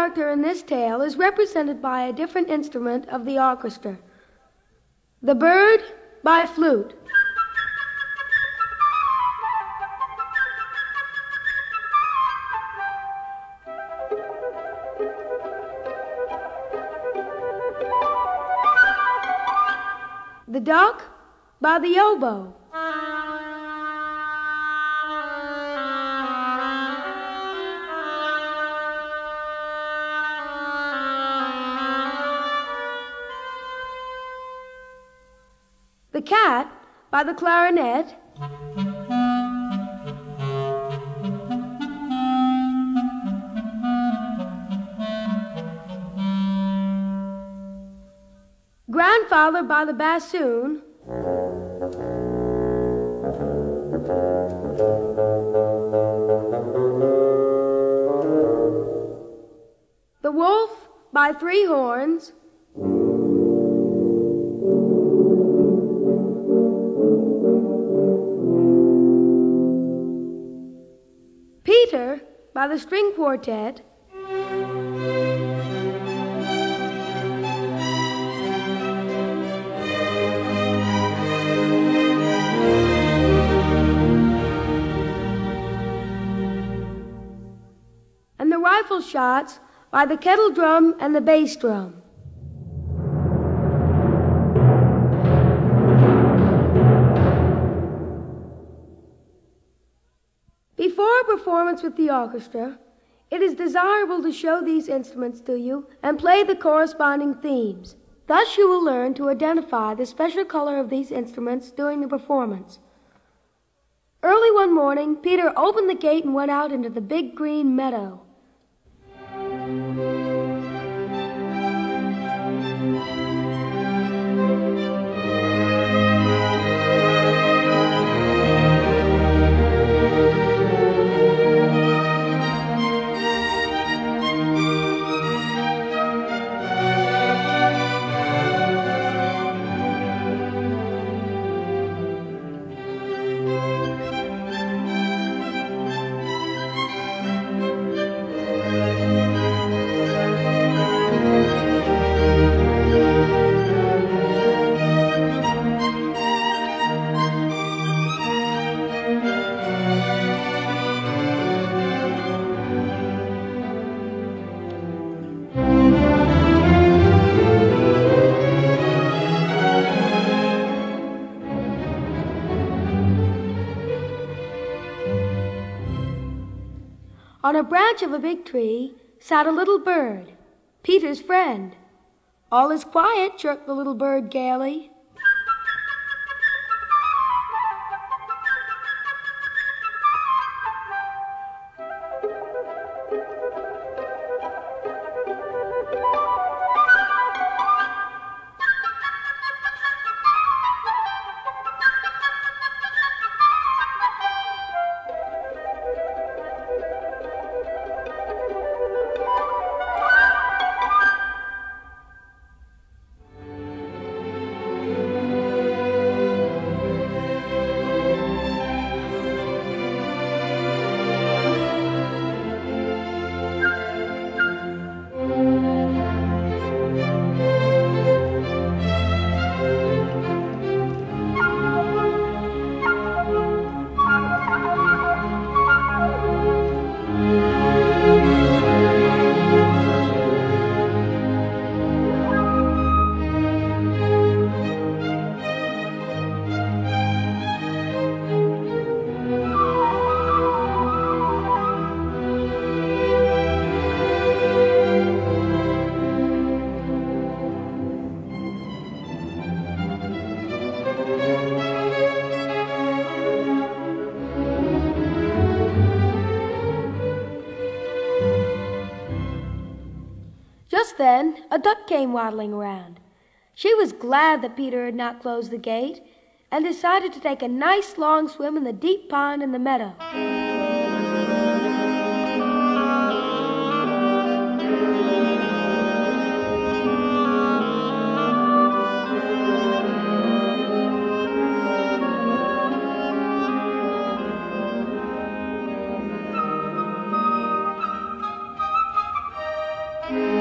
character in this tale is represented by a different instrument of the orchestra. The bird by flute. The duck by the oboe. Cat by the clarinet. Grandfather by the bassoon. The wolf by three horns. By the string quartet. And the rifle shots by the kettle drum and the bass drum. Before a performance with the orchestra, it is desirable to show these instruments to you and play the corresponding themes. Thus, you will learn to identify the special color of these instruments during the performance. Early one morning, Peter opened the gate and went out into the big green meadow. Branch of a big tree sat a little bird, Peter's friend. All is quiet, chirped the little bird gaily. A duck came waddling around. She was glad that Peter had not closed the gate and decided to take a nice long swim in the deep pond in the meadow. Seeing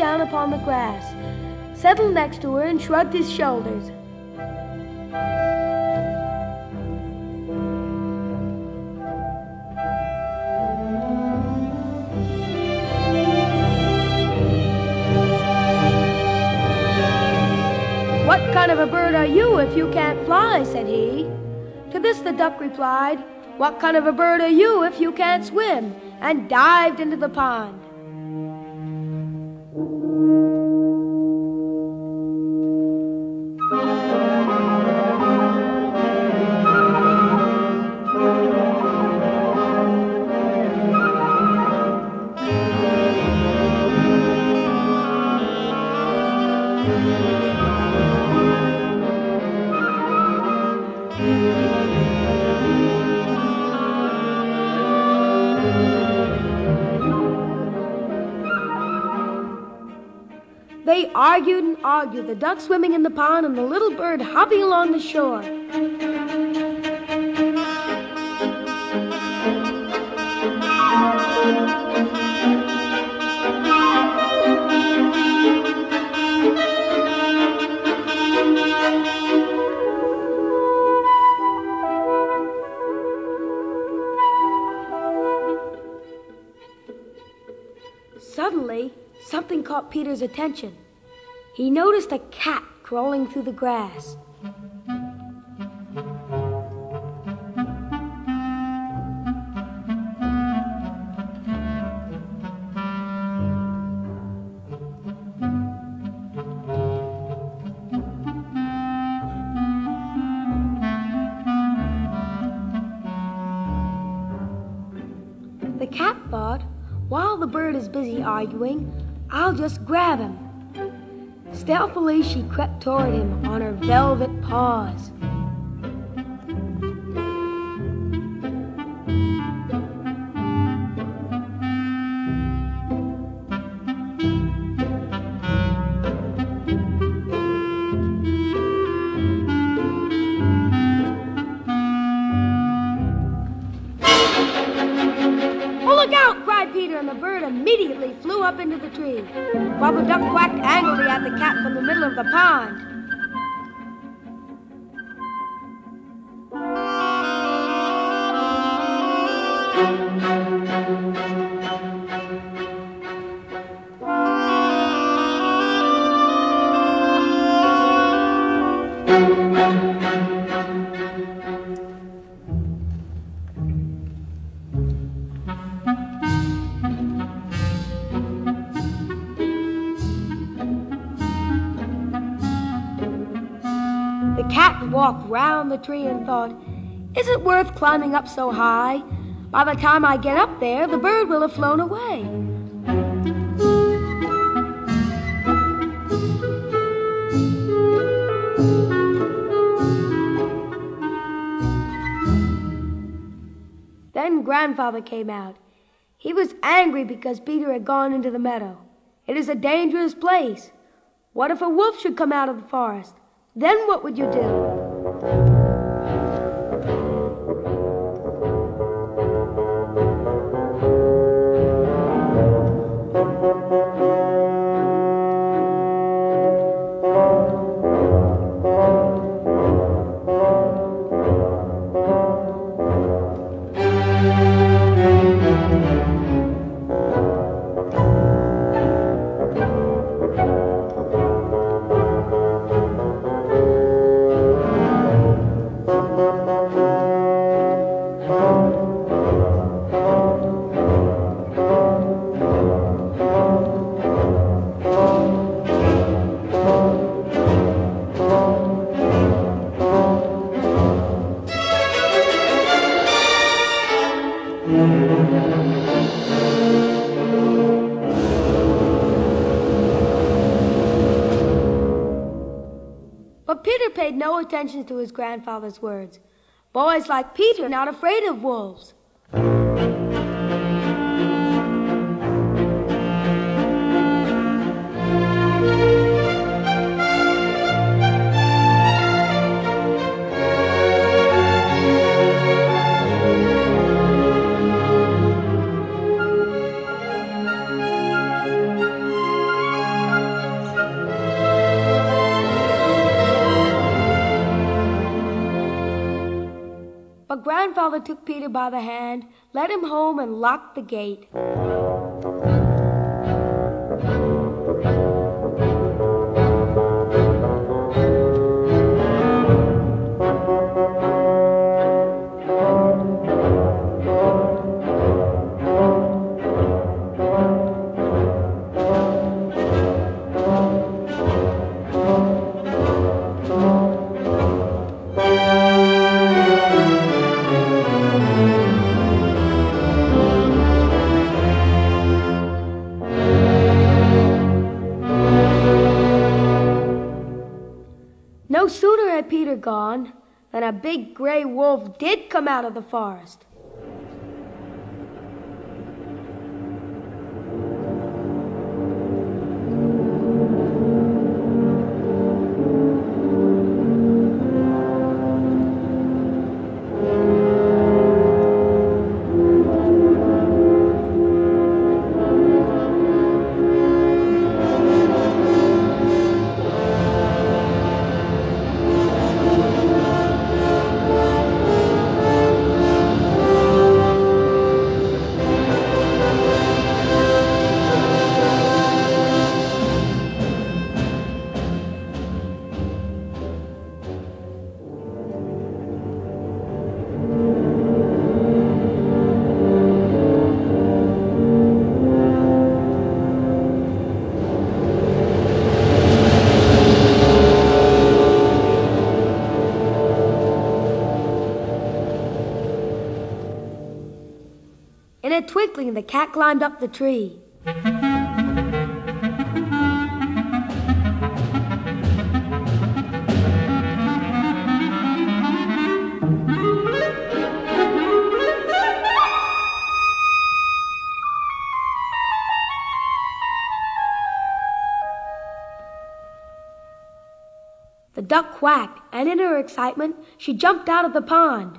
down upon the grass, settled next to her, and shrugged his shoulders. What kind of a bird are you if you can't fly? said he. To this the duck replied, What kind of a bird are you if you can't swim? and dived into the pond. They argued and the duck swimming in the pond and the little bird hopping along the shore. Suddenly, something caught Peter's attention. He noticed a cat crawling through the grass. The cat thought, while the bird is busy arguing, I'll just grab him. Stealthily, she crept toward him on her velvet paws. Look out! cried Peter, and the bird immediately flew up into the tree, at the cat from the middle of the pond. The walked round the tree and thought, Is it worth climbing up so high? By the time I get up there, the bird will have flown away. Then grandfather came out. He was angry because Peter had gone into the meadow. It is a dangerous place. What if a wolf should come out of the forest? Then what would you do? Thank you. But Peter paid no attention to his grandfather's words. Boys like Peter are not afraid of wolves. Grandfather took Peter by the hand, led him home, and locked the gate. Big gray wolf did come out of the forest. Cat climbed up the tree. The duck quacked, and in her excitement, she jumped out of the pond.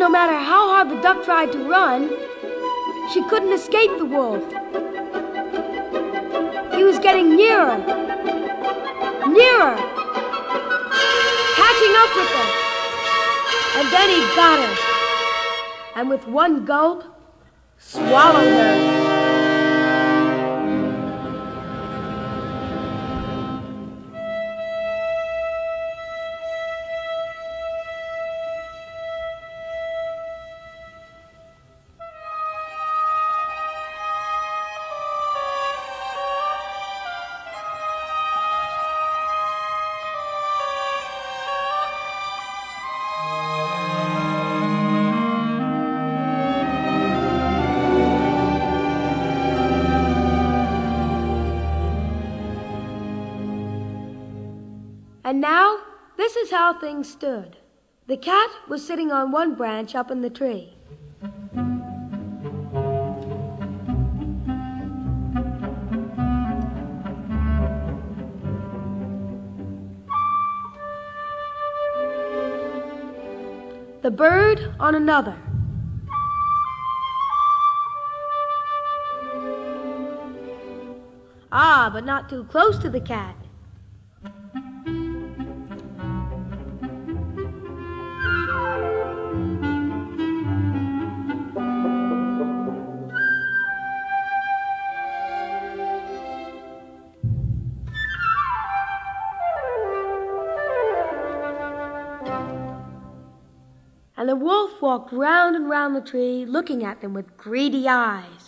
No matter how hard the duck tried to run, she couldn't escape the wolf. He was getting nearer, nearer, catching up with her. And then he got her, and with one gulp, swallowed her. Is how things stood. The cat was sitting on one branch up in the tree. The bird on another. Ah, but not too close to the cat. Walked round and round the tree, looking at them with greedy eyes.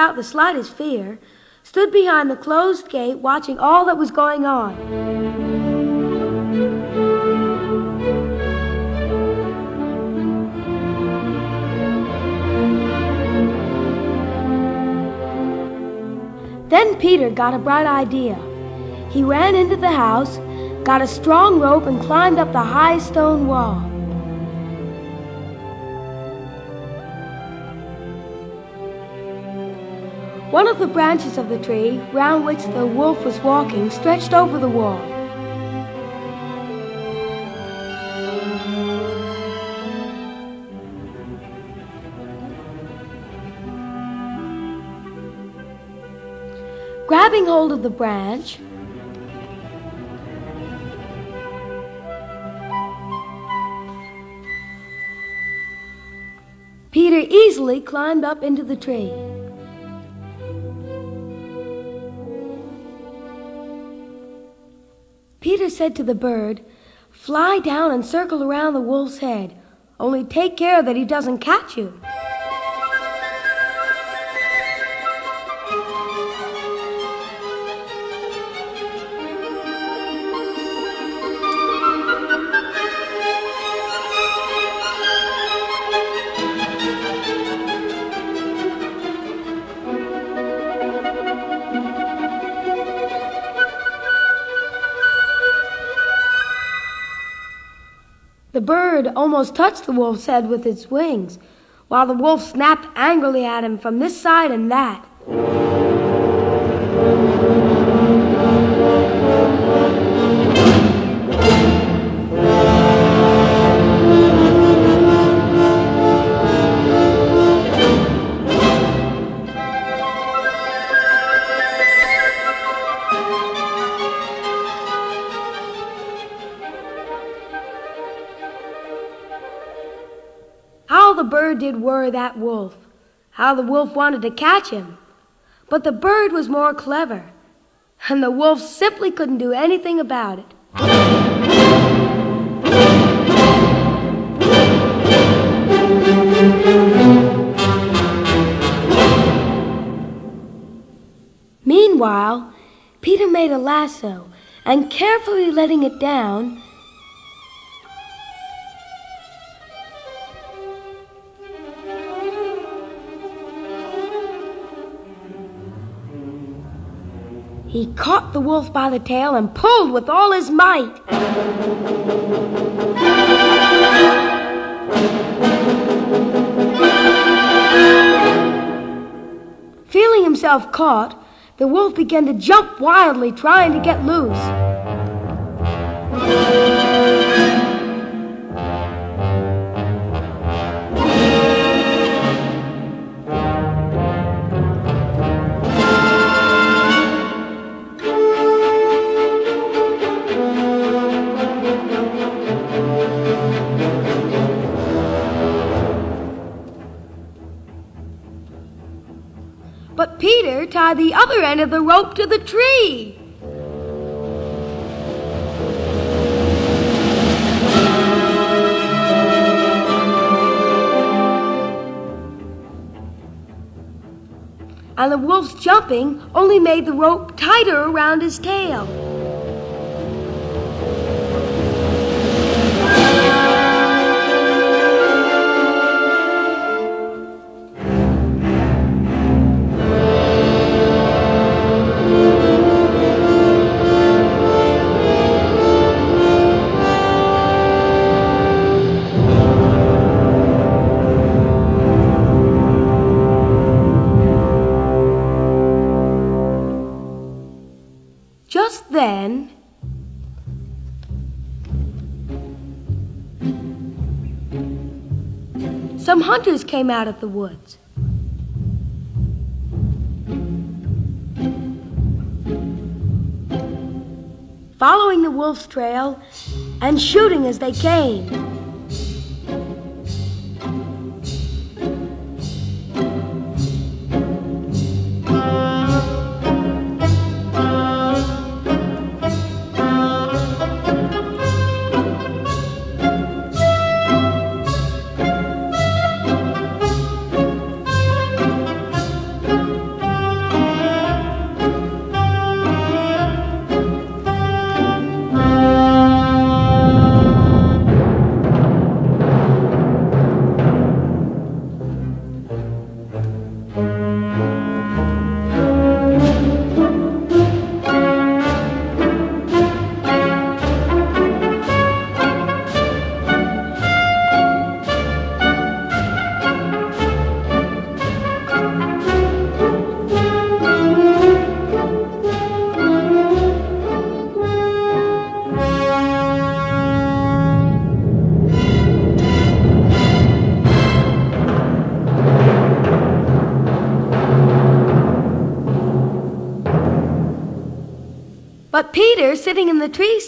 Without the slightest fear, stood behind the closed gate watching all that was going on. Then Peter got a bright idea. He ran into the house, got a strong rope, and climbed up the high stone wall. One of the branches of the tree, round which the wolf was walking, stretched over the wall. Grabbing hold of the branch, Peter easily climbed up into the tree. Peter said to the bird, Fly down and circle around the wolf's head. Only take care that he doesn't catch you. Bird almost touched the wolf's head with its wings, while the wolf snapped angrily at him from this side and that. Did worry that wolf. How the wolf wanted to catch him. But the bird was more clever, and the wolf simply couldn't do anything about it. Meanwhile, Peter made a lasso and carefully letting it down, He caught the wolf by the tail and pulled with all his might. Feeling himself caught, the wolf began to jump wildly, trying to get loose. Tied the other end of the rope to the tree. And the wolf's jumping only made the rope tighter around his tail. Some hunters came out of the woods. Following the wolf's trail and shooting as they came.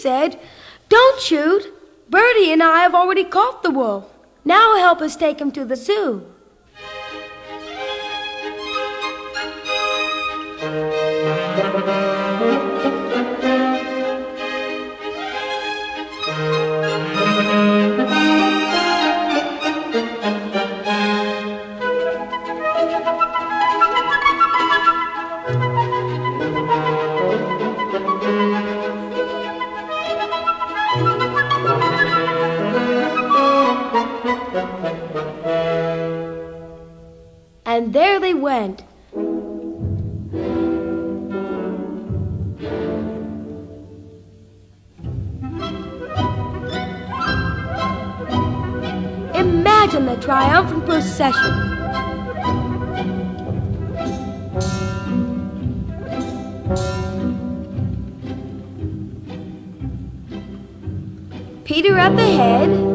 Said, Don't shoot. Birdie and I have already caught the wolf. Now help us take him to the zoo. Peter at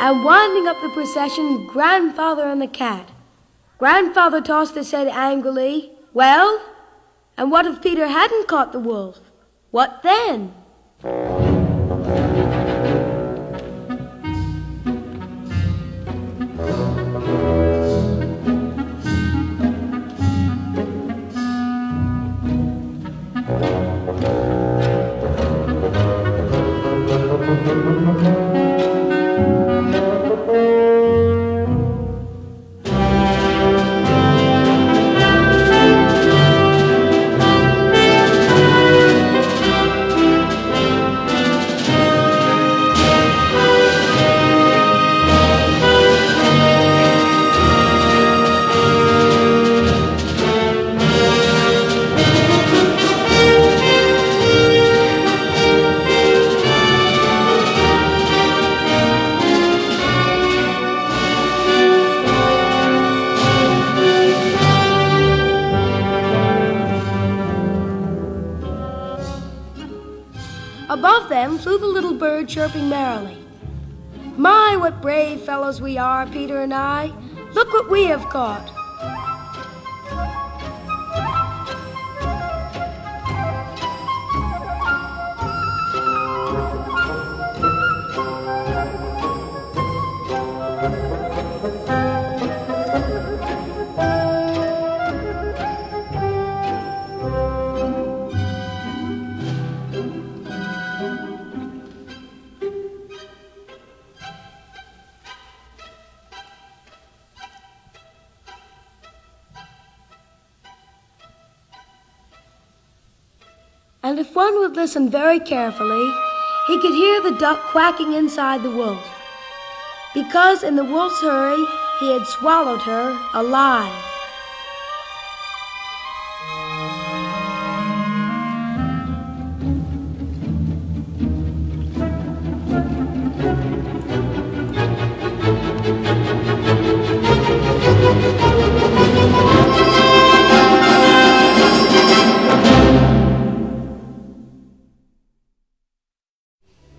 and winding up the procession, Grandfather and the cat. Grandfather tossed his head angrily. Well, and what if Peter hadn't caught the wolf? What then? We are, Peter and I. Look what we have caught. One would listen very carefully, he could hear the duck quacking inside the wolf. Because in the wolf's hurry, he had swallowed her alive.